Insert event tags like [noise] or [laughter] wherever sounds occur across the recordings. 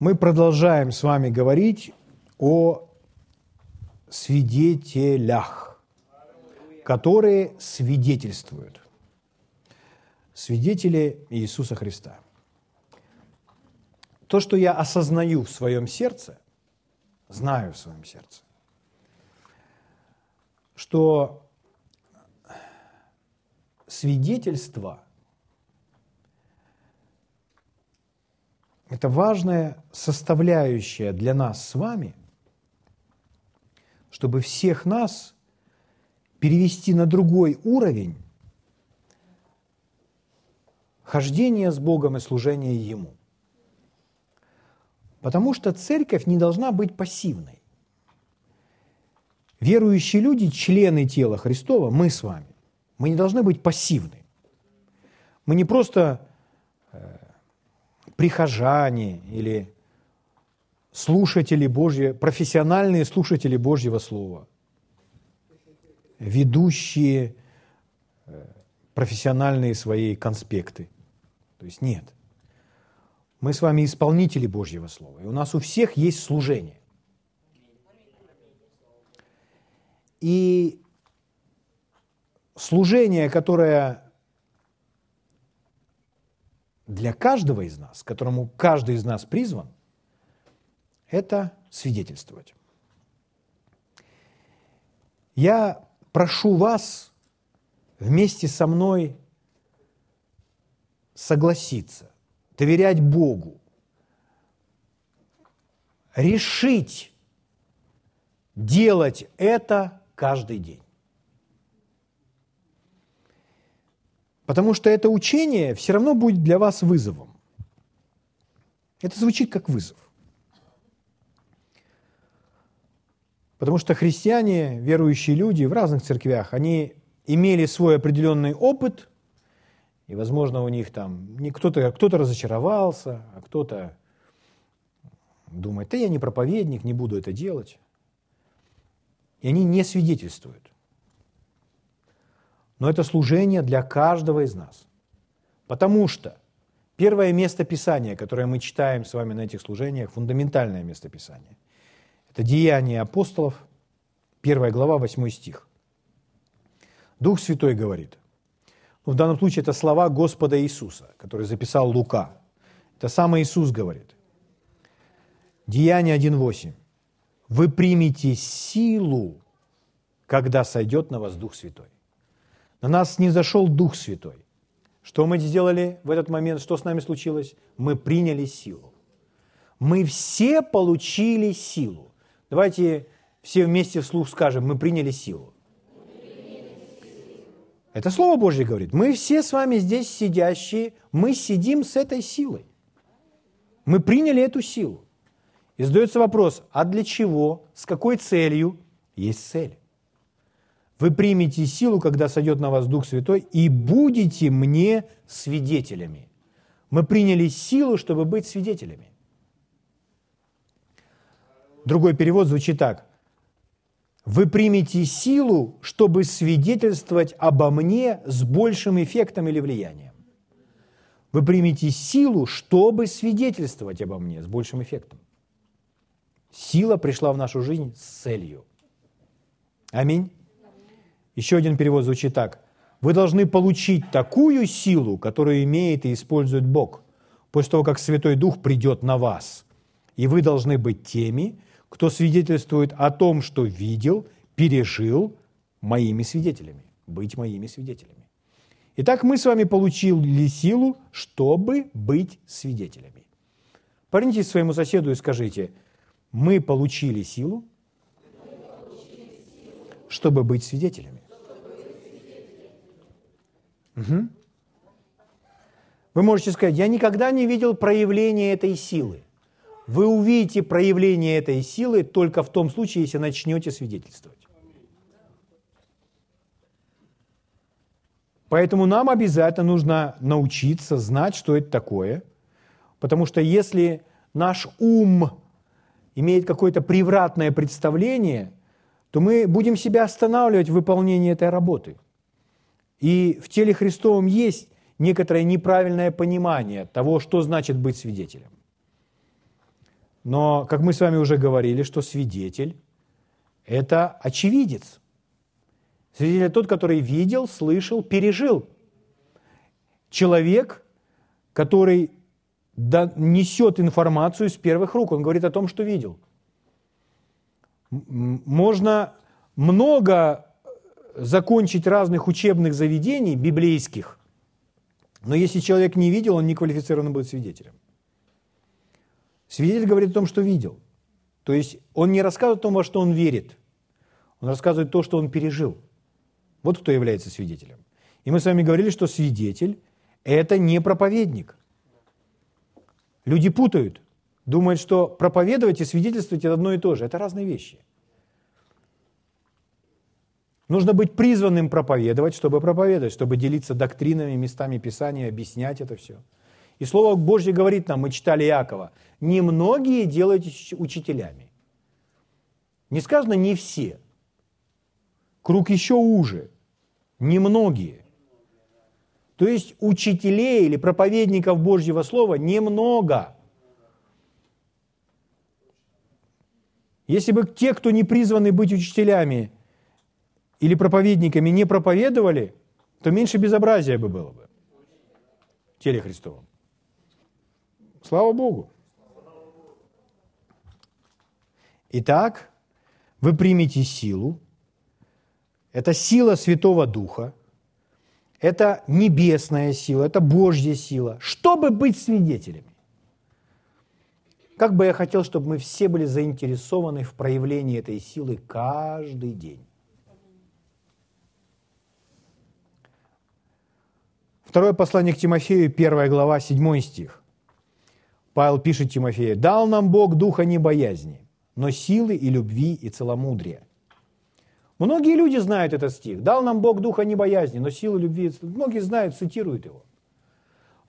Мы продолжаем с вами говорить о свидетелях, которые свидетельствуют. Свидетели Иисуса Христа. То, что я осознаю в своем сердце, знаю в своем сердце, что свидетельство – это важная составляющая для нас с вами, чтобы всех нас перевести на другой уровень хождения с Богом и служения Ему. Потому что церковь не должна быть пассивной. Верующие люди, члены тела Христова, мы с вами, мы не должны быть пассивны. Мы не просто э, прихожане или слушатели Божьи, профессиональные слушатели Божьего Слова, ведущие э, профессиональные свои конспекты. То есть нет. Мы с вами исполнители Божьего Слова, и у нас у всех есть служение. И служение, которое для каждого из нас, которому каждый из нас призван, это свидетельствовать. Я прошу вас вместе со мной согласиться, доверять Богу, решить делать это каждый день. Потому что это учение все равно будет для вас вызовом. Это звучит как вызов. Потому что христиане, верующие люди в разных церквях, они имели свой определенный опыт, и, возможно, у них там кто-то кто разочаровался, а кто-то думает, да я не проповедник, не буду это делать. И они не свидетельствуют. Но это служение для каждого из нас. Потому что первое место Писания, которое мы читаем с вами на этих служениях, фундаментальное место Писания, это Деяния апостолов, первая глава, 8 стих. Дух Святой говорит, ну, в данном случае это слова Господа Иисуса, который записал Лука. Это сам Иисус говорит. Деяние 1.8. Вы примете силу, когда сойдет на вас Дух Святой. На нас не зашел Дух Святой. Что мы сделали в этот момент? Что с нами случилось? Мы приняли силу. Мы все получили силу. Давайте все вместе вслух скажем, мы приняли силу. Это Слово Божье говорит. Мы все с вами здесь сидящие, мы сидим с этой силой. Мы приняли эту силу. И задается вопрос, а для чего, с какой целью? Есть цель. Вы примете силу, когда сойдет на вас Дух Святой, и будете мне свидетелями. Мы приняли силу, чтобы быть свидетелями. Другой перевод звучит так. Вы примете силу, чтобы свидетельствовать обо мне с большим эффектом или влиянием. Вы примете силу, чтобы свидетельствовать обо мне с большим эффектом. Сила пришла в нашу жизнь с целью. Аминь. Еще один перевод звучит так. Вы должны получить такую силу, которую имеет и использует Бог, после того, как Святой Дух придет на вас. И вы должны быть теми, кто свидетельствует о том, что видел, пережил, моими свидетелями, быть моими свидетелями. Итак, мы с вами получили силу, чтобы быть свидетелями. Повернитесь своему соседу и скажите, мы получили силу, чтобы быть свидетелями. Угу. Вы можете сказать, я никогда не видел проявления этой силы. Вы увидите проявление этой силы только в том случае, если начнете свидетельствовать. Поэтому нам обязательно нужно научиться знать, что это такое. Потому что если наш ум имеет какое-то превратное представление, то мы будем себя останавливать в выполнении этой работы – и в теле Христовом есть некоторое неправильное понимание того, что значит быть свидетелем. Но, как мы с вами уже говорили, что свидетель – это очевидец. Свидетель – тот, который видел, слышал, пережил. Человек, который несет информацию с первых рук. Он говорит о том, что видел. Можно много закончить разных учебных заведений библейских, но если человек не видел, он не квалифицирован будет свидетелем. Свидетель говорит о том, что видел. То есть он не рассказывает о том, во что он верит. Он рассказывает то, что он пережил. Вот кто является свидетелем. И мы с вами говорили, что свидетель – это не проповедник. Люди путают, думают, что проповедовать и свидетельствовать – это одно и то же. Это разные вещи. Нужно быть призванным проповедовать, чтобы проповедовать, чтобы делиться доктринами, местами Писания, объяснять это все. И Слово Божье говорит нам, мы читали Иакова, немногие делайте учителями. Не сказано не все. Круг еще уже. Немногие. То есть учителей или проповедников Божьего Слова немного. Если бы те, кто не призваны быть учителями или проповедниками, не проповедовали, то меньше безобразия бы было бы в теле Христовом. Слава Богу. Итак, вы примете силу. Это сила Святого Духа. Это небесная сила, это Божья сила, чтобы быть свидетелями. Как бы я хотел, чтобы мы все были заинтересованы в проявлении этой силы каждый день. Второе послание к Тимофею, первая глава, седьмой стих. Павел пишет Тимофею, «Дал нам Бог духа не боязни, но силы и любви и целомудрия». Многие люди знают этот стих. «Дал нам Бог духа не боязни, но силы любви». Многие знают, цитируют его.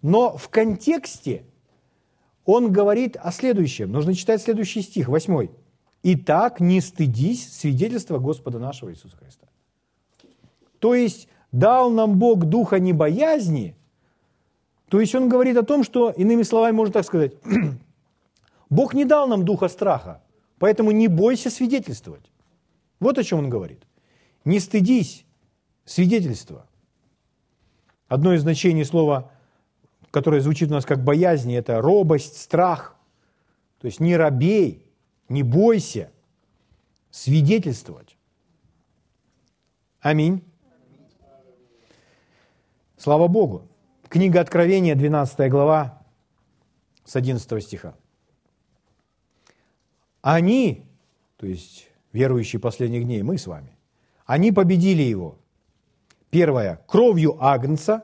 Но в контексте он говорит о следующем. Нужно читать следующий стих, восьмой. «Итак, не стыдись свидетельства Господа нашего Иисуса Христа». То есть, дал нам Бог духа не боязни, то есть он говорит о том, что, иными словами, можно так сказать, [clears throat] Бог не дал нам духа страха, поэтому не бойся свидетельствовать. Вот о чем он говорит. Не стыдись свидетельства. Одно из значений слова, которое звучит у нас как боязнь, это робость, страх. То есть не робей, не бойся свидетельствовать. Аминь. Слава Богу. Книга Откровения, 12 глава, с 11 стиха. Они, то есть верующие последних дней, мы с вами, они победили его. Первое, кровью Агнца.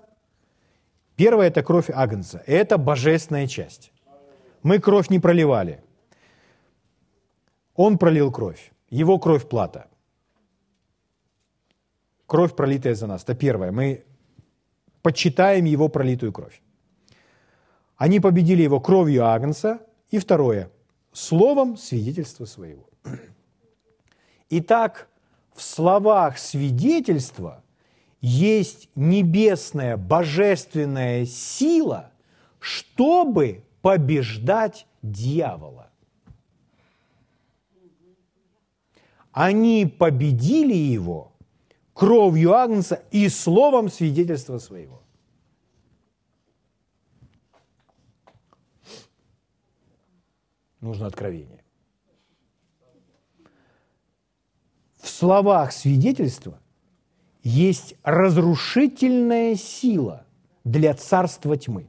Первое – это кровь Агнца. Это божественная часть. Мы кровь не проливали. Он пролил кровь. Его кровь – плата. Кровь, пролитая за нас. Это первое. Мы почитаем его пролитую кровь. Они победили его кровью Агнца. И второе – словом свидетельства своего. Итак, в словах свидетельства есть небесная, божественная сила, чтобы побеждать дьявола. Они победили его – кровью Агнца и словом свидетельства своего. Нужно откровение. В словах свидетельства есть разрушительная сила для царства тьмы.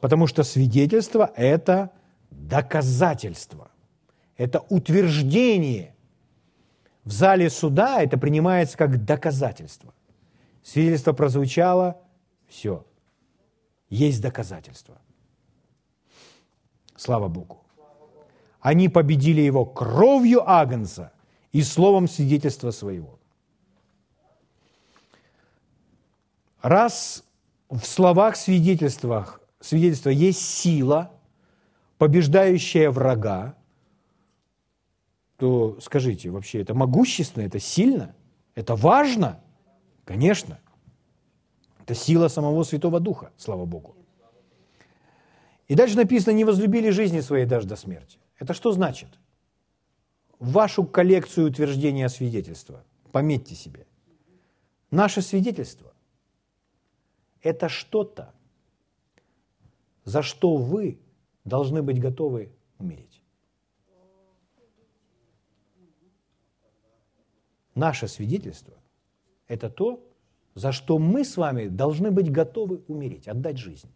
Потому что свидетельство – это доказательство – это утверждение. В зале суда это принимается как доказательство. Свидетельство прозвучало, все, есть доказательство. Слава Богу. Они победили его кровью Агнца и словом свидетельства своего. Раз в словах свидетельствах, свидетельства есть сила, побеждающая врага, то скажите, вообще это могущественно, это сильно, это важно? Конечно. Это сила самого Святого Духа, слава Богу. И дальше написано, не возлюбили жизни своей даже до смерти. Это что значит? Вашу коллекцию утверждения свидетельства. Пометьте себе. Наше свидетельство – это что-то, за что вы должны быть готовы умереть. Наше свидетельство – это то, за что мы с вами должны быть готовы умереть, отдать жизнь.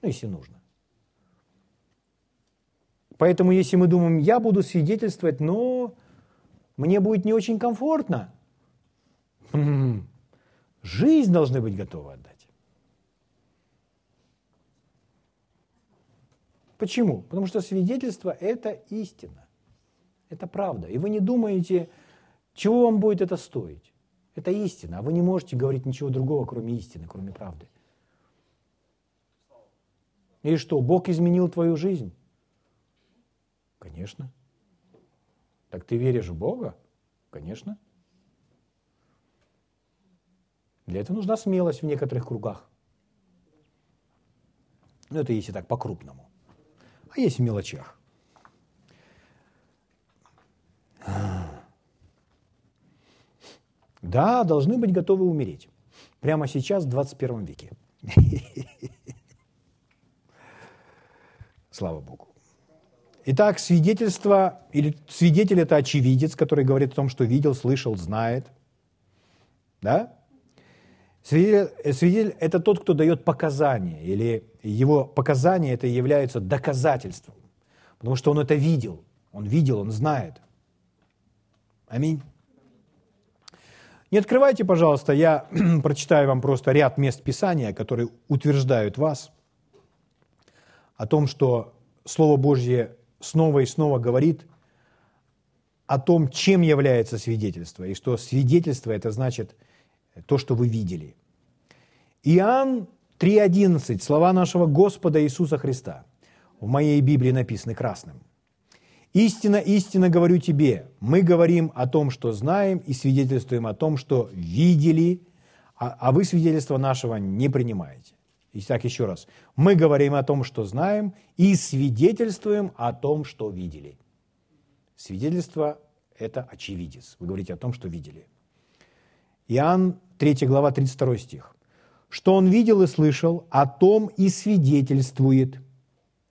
Ну, если нужно. Поэтому, если мы думаем, я буду свидетельствовать, но мне будет не очень комфортно, жизнь должны быть готовы отдать. Почему? Потому что свидетельство – это истина, это правда. И вы не думаете, чего вам будет это стоить. Это истина, а вы не можете говорить ничего другого, кроме истины, кроме правды. И что, Бог изменил твою жизнь? Конечно. Так ты веришь в Бога? Конечно. Для этого нужна смелость в некоторых кругах. Ну, это если так, по-крупному. А есть в мелочах. Да, должны быть готовы умереть. Прямо сейчас, в 21 веке. [laughs] Слава Богу. Итак, свидетельство, или свидетель – это очевидец, который говорит о том, что видел, слышал, знает. Да? Свидетель, свидетель – это тот, кто дает показания, или его показания это являются доказательством, потому что он это видел, он видел, он знает. Аминь. Не открывайте, пожалуйста, я [clears throat] прочитаю вам просто ряд мест Писания, которые утверждают вас о том, что Слово Божье снова и снова говорит о том, чем является свидетельство, и что свидетельство – это значит то, что вы видели. Иоанн 3.11, слова нашего Господа Иисуса Христа, в моей Библии написаны красным – Истинно, истинно говорю тебе, мы говорим о том, что знаем, и свидетельствуем о том, что видели, а, а вы свидетельство нашего не принимаете. Итак, еще раз. Мы говорим о том, что знаем, и свидетельствуем о том, что видели. Свидетельство – это очевидец. Вы говорите о том, что видели. Иоанн 3 глава 32 стих. «Что он видел и слышал, о том и свидетельствует».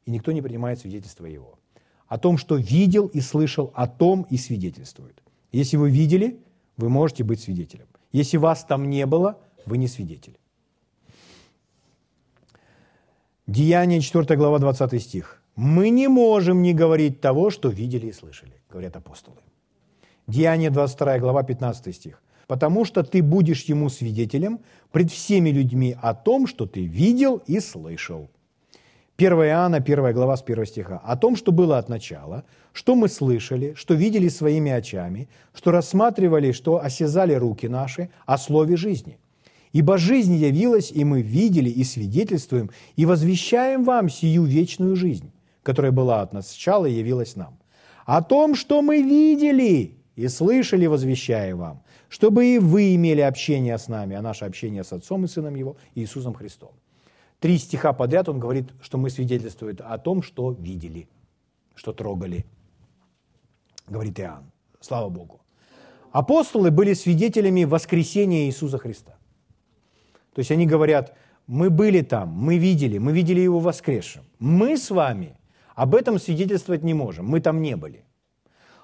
И никто не принимает свидетельство его о том, что видел и слышал, о том и свидетельствует. Если вы видели, вы можете быть свидетелем. Если вас там не было, вы не свидетель. Деяние 4 глава 20 стих. «Мы не можем не говорить того, что видели и слышали», говорят апостолы. Деяние 22 глава 15 стих. «Потому что ты будешь ему свидетелем пред всеми людьми о том, что ты видел и слышал». 1 Иоанна, 1 глава с 1 стиха, о том, что было от начала, что мы слышали, что видели своими очами, что рассматривали, что осязали руки наши о слове жизни. Ибо жизнь явилась, и мы видели и свидетельствуем, и возвещаем вам сию вечную жизнь, которая была от начала и явилась нам. О том, что мы видели и слышали, возвещаем вам, чтобы и вы имели общение с нами, а наше общение с Отцом и Сыном Его, Иисусом Христом три стиха подряд он говорит, что мы свидетельствуем о том, что видели, что трогали. Говорит Иоанн. Слава Богу. Апостолы были свидетелями воскресения Иисуса Христа. То есть они говорят, мы были там, мы видели, мы видели Его воскресшим. Мы с вами об этом свидетельствовать не можем, мы там не были.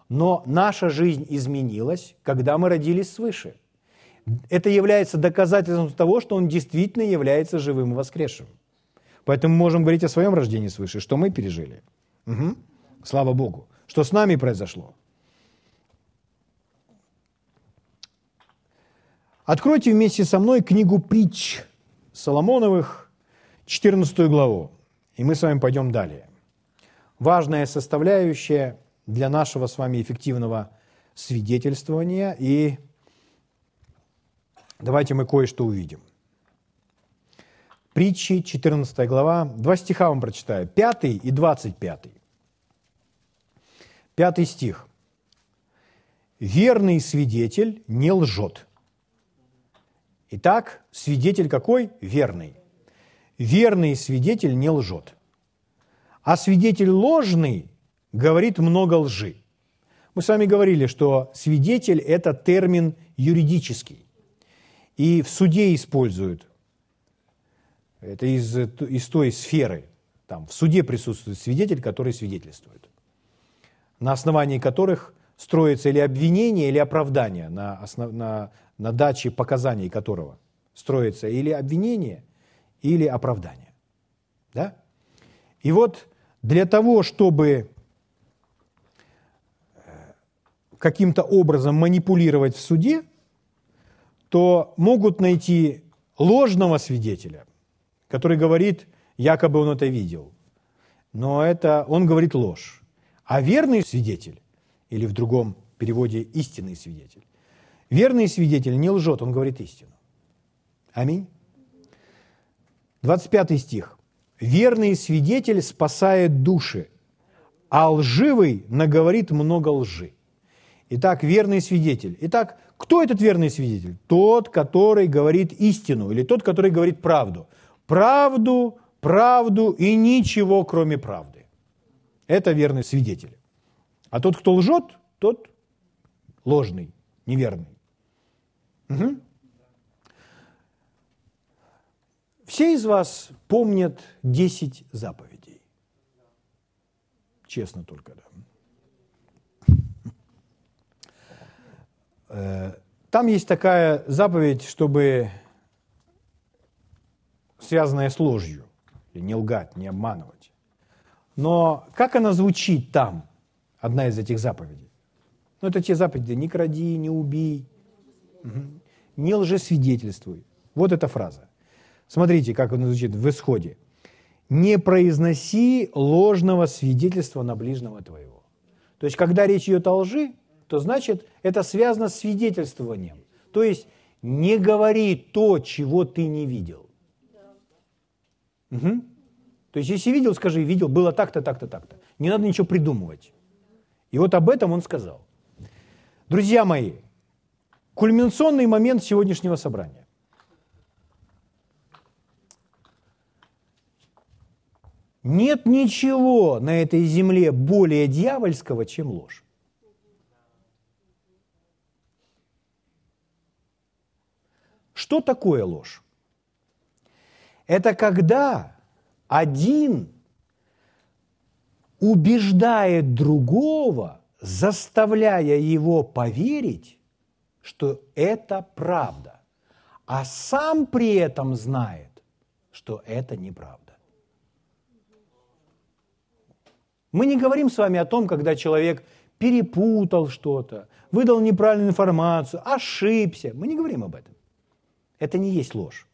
Но наша жизнь изменилась, когда мы родились свыше – это является доказательством того, что он действительно является живым и воскресшим. Поэтому мы можем говорить о своем рождении свыше, что мы пережили. Угу. Слава Богу. Что с нами произошло. Откройте вместе со мной книгу притч Соломоновых, 14 главу, и мы с вами пойдем далее. Важная составляющая для нашего с вами эффективного свидетельствования и Давайте мы кое-что увидим. Притчи, 14 глава, два стиха вам прочитаю, 5 и 25. Пятый стих. «Верный свидетель не лжет, Итак, свидетель какой? Верный. Верный свидетель не лжет. А свидетель ложный говорит много лжи. Мы с вами говорили, что свидетель – это термин юридический. И в суде используют. Это из, из той сферы. Там, в суде присутствует свидетель, который свидетельствует. На основании которых строится или обвинение, или оправдание, на, основ, на, на даче показаний которого строится или обвинение, или оправдание. Да? И вот для того, чтобы э, каким-то образом манипулировать в суде, то могут найти ложного свидетеля, который говорит, якобы он это видел. Но это он говорит ложь. А верный свидетель, или в другом переводе истинный свидетель, верный свидетель не лжет, он говорит истину. Аминь. 25 стих. Верный свидетель спасает души, а лживый наговорит много лжи. Итак, верный свидетель. Итак, кто этот верный свидетель? Тот, который говорит истину, или тот, который говорит правду. Правду, правду и ничего, кроме правды. Это верный свидетель. А тот, кто лжет, тот ложный, неверный. Угу. Все из вас помнят 10 заповедей. Честно только, да. Там есть такая заповедь, чтобы связанная с ложью, не лгать, не обманывать. Но как она звучит там, одна из этих заповедей? Ну, это те заповеди «не кради, не убей», «не лжесвидетельствуй». Вот эта фраза. Смотрите, как он звучит в исходе. «Не произноси ложного свидетельства на ближнего твоего». То есть, когда речь идет о лжи, то значит, это связано с свидетельствованием. То есть, не говори то, чего ты не видел. Угу. То есть, если видел, скажи, видел, было так-то, так-то, так-то. Не надо ничего придумывать. И вот об этом он сказал. Друзья мои, кульминационный момент сегодняшнего собрания. Нет ничего на этой земле более дьявольского, чем ложь. Что такое ложь? Это когда один убеждает другого, заставляя его поверить, что это правда, а сам при этом знает, что это неправда. Мы не говорим с вами о том, когда человек перепутал что-то, выдал неправильную информацию, ошибся. Мы не говорим об этом. Это не есть ложь.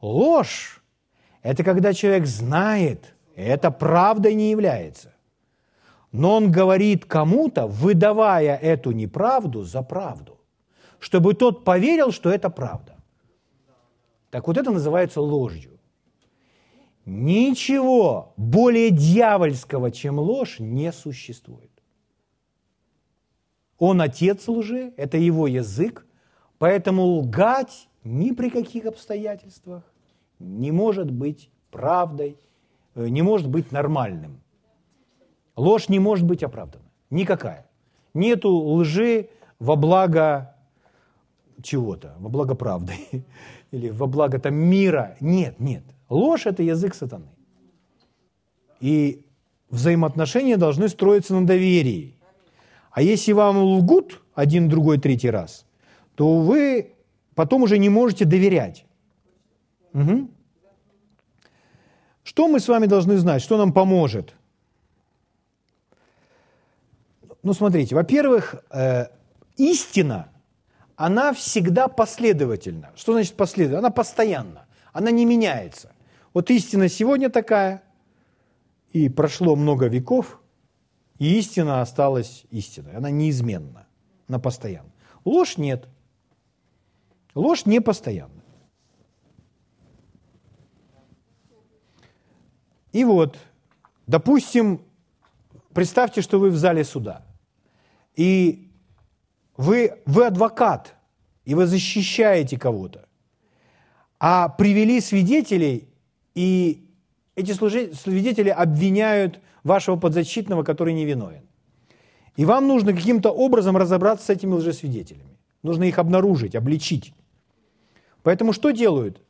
Ложь – это когда человек знает, это правдой не является. Но он говорит кому-то, выдавая эту неправду за правду, чтобы тот поверил, что это правда. Так вот это называется ложью. Ничего более дьявольского, чем ложь, не существует. Он отец лжи, это его язык, поэтому лгать ни при каких обстоятельствах не может быть правдой, э, не может быть нормальным. Ложь не может быть оправдана. Никакая. Нету лжи во благо чего-то, во благо правды [laughs] или во благо там мира. Нет, нет. Ложь – это язык сатаны. И взаимоотношения должны строиться на доверии. А если вам лгут один, другой, третий раз, то вы потом уже не можете доверять. Угу. Что мы с вами должны знать, что нам поможет? Ну, смотрите, во-первых, э, истина, она всегда последовательна. Что значит последовательна? Она постоянна, она не меняется. Вот истина сегодня такая, и прошло много веков, и истина осталась истиной. Она неизменна, она постоянна. Ложь нет. Ложь не постоянна. И вот, допустим, представьте, что вы в зале суда, и вы, вы адвокат, и вы защищаете кого-то, а привели свидетелей, и эти свидетели обвиняют вашего подзащитного, который невиновен. И вам нужно каким-то образом разобраться с этими лжесвидетелями. Нужно их обнаружить, обличить. Поэтому что делают?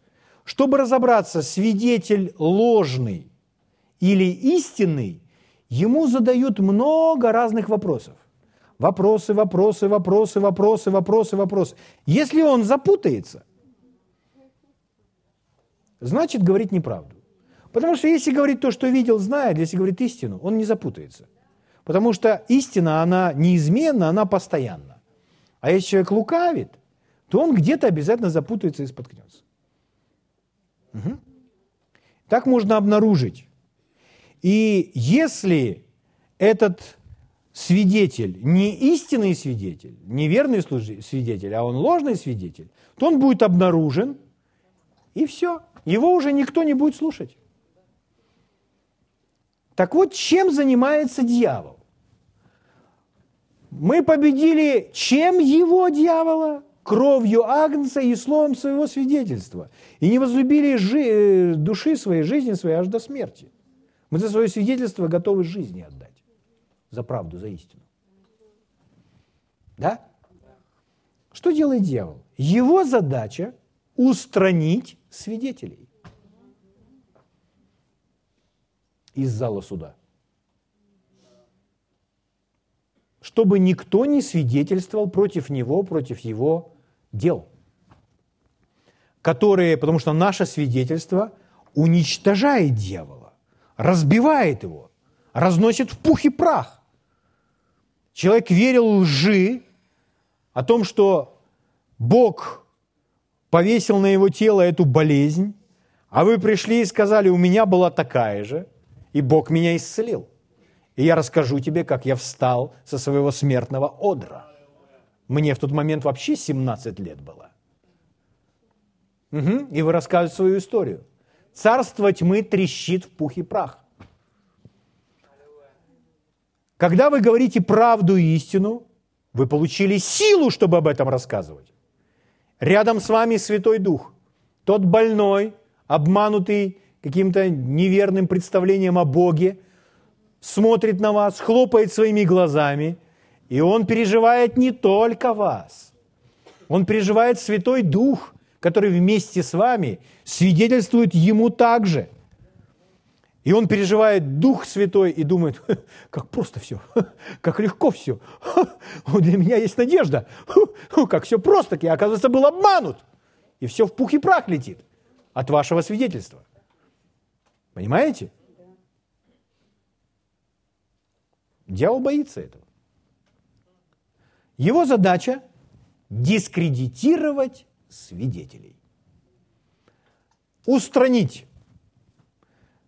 Чтобы разобраться, свидетель ложный или истинный, ему задают много разных вопросов. Вопросы, вопросы, вопросы, вопросы, вопросы, вопросы. Если он запутается, значит говорит неправду. Потому что если говорит то, что видел, знает, если говорит истину, он не запутается. Потому что истина, она неизменна, она постоянна. А если человек лукавит, то он где-то обязательно запутается и споткнется. Угу. Так можно обнаружить. И если этот свидетель не истинный свидетель, не верный свидетель, а он ложный свидетель, то он будет обнаружен, и все. Его уже никто не будет слушать. Так вот, чем занимается дьявол? Мы победили чем его дьявола? Кровью Агнца и словом своего свидетельства. И не возлюбили жи- э, души своей, жизни своей аж до смерти. Мы за свое свидетельство готовы жизни отдать. За правду, за истину. Да? Что делает дьявол? Его задача устранить свидетелей из зала суда. Чтобы никто не свидетельствовал против него, против его дел. Которые, потому что наше свидетельство уничтожает дьявола, разбивает его, разносит в пух и прах. Человек верил лжи о том, что Бог повесил на его тело эту болезнь, а вы пришли и сказали, у меня была такая же, и Бог меня исцелил. И я расскажу тебе, как я встал со своего смертного одра. Мне в тот момент вообще 17 лет было. Угу. И вы рассказываете свою историю. Царство тьмы трещит в пух и прах. Когда вы говорите правду и истину, вы получили силу, чтобы об этом рассказывать. Рядом с вами Святой Дух. Тот больной, обманутый каким-то неверным представлением о Боге, смотрит на вас, хлопает своими глазами, и он переживает не только вас. Он переживает Святой Дух, который вместе с вами свидетельствует ему также. И он переживает Дух Святой и думает, как просто все, как легко все. Для меня есть надежда, как все просто, я, оказывается, был обманут. И все в пух и прах летит от вашего свидетельства. Понимаете? Дьявол боится этого. Его задача – дискредитировать свидетелей. Устранить.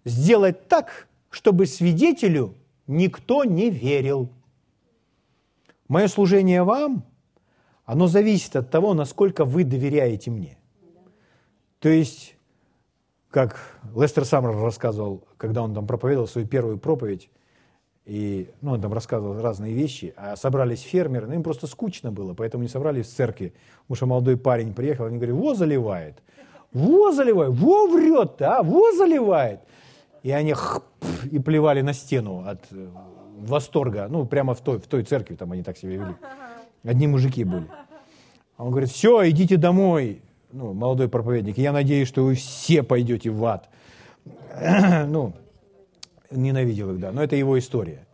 Сделать так, чтобы свидетелю никто не верил. Мое служение вам, оно зависит от того, насколько вы доверяете мне. То есть, как Лестер Саммер рассказывал, когда он там проповедовал свою первую проповедь, и ну, он там рассказывал разные вещи, а собрались фермеры, ну, им просто скучно было, поэтому не собрались в церкви. Потому что молодой парень приехал, они говорят, во заливает, во заливает, во врет, а, во заливает. И они хп, и плевали на стену от э, восторга, ну, прямо в той, в той церкви там они так себя вели. Одни мужики были. А он говорит, все, идите домой, ну, молодой проповедник, я надеюсь, что вы все пойдете в ад. [clears throat] ну, ненавидел их, да, но это его история.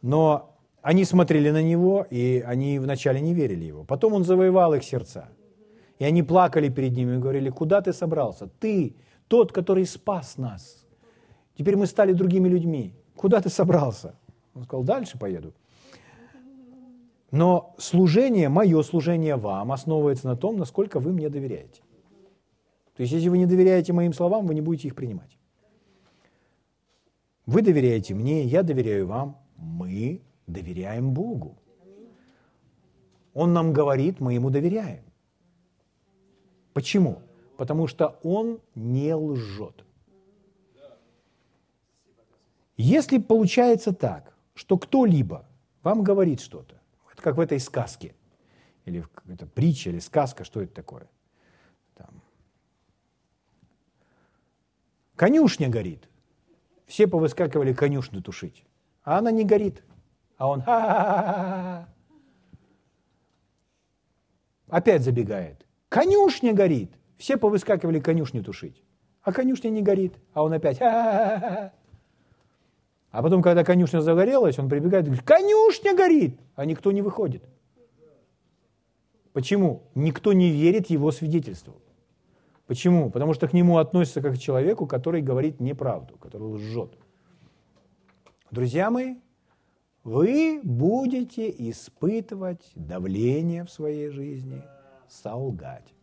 Но они смотрели на него, и они вначале не верили его. Потом он завоевал их сердца. И они плакали перед ним и говорили, куда ты собрался? Ты, тот, который спас нас. Теперь мы стали другими людьми. Куда ты собрался? Он сказал, дальше поеду. Но служение, мое служение вам основывается на том, насколько вы мне доверяете. То есть, если вы не доверяете моим словам, вы не будете их принимать. Вы доверяете мне, я доверяю вам, мы доверяем Богу. Он нам говорит, мы ему доверяем. Почему? Потому что он не лжет. Если получается так, что кто-либо вам говорит что-то, это как в этой сказке, или это притча, или сказка, что это такое? Там, Конюшня горит. Все повыскакивали конюшню тушить. А она не горит. А он ха-ха-ха. Опять забегает. Конюшня горит. Все повыскакивали конюшню тушить. А конюшня не горит. А он опять ха-ха-ха. А потом, когда конюшня загорелась, он прибегает и говорит, конюшня горит, а никто не выходит. Почему? Никто не верит его свидетельству. Почему? Потому что к нему относятся как к человеку, который говорит неправду, который лжет. Друзья мои, вы будете испытывать давление в своей жизни, солгать.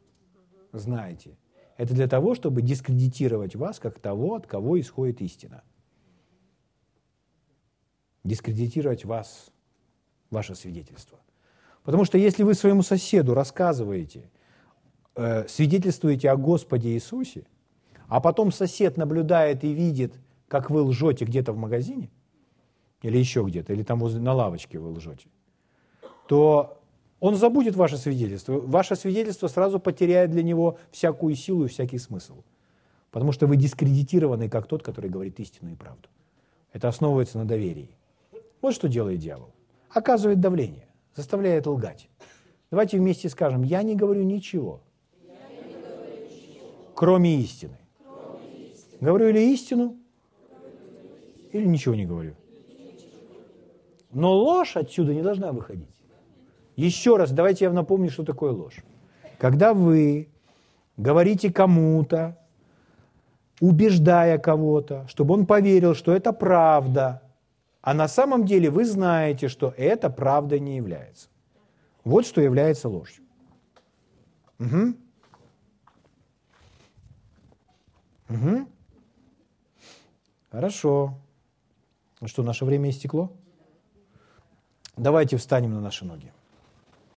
Знаете, это для того, чтобы дискредитировать вас как того, от кого исходит истина. Дискредитировать вас, ваше свидетельство. Потому что если вы своему соседу рассказываете, э, свидетельствуете о Господе Иисусе, а потом сосед наблюдает и видит, как вы лжете где-то в магазине, или еще где-то, или там возле, на лавочке вы лжете, то он забудет ваше свидетельство. Ваше свидетельство сразу потеряет для него всякую силу и всякий смысл. Потому что вы дискредитированы как тот, который говорит истину и правду. Это основывается на доверии. Вот что делает дьявол. Оказывает давление, заставляет лгать. Давайте вместе скажем, я не говорю ничего, кроме, истины. Говорю ли истину, или ничего не говорю? Но ложь отсюда не должна выходить. Еще раз, давайте я напомню, что такое ложь. Когда вы говорите кому-то, убеждая кого-то, чтобы он поверил, что это правда, а на самом деле вы знаете, что это правда не является. Вот что является ложью. Угу. Угу. Хорошо. Что, наше время истекло? Давайте встанем на наши ноги.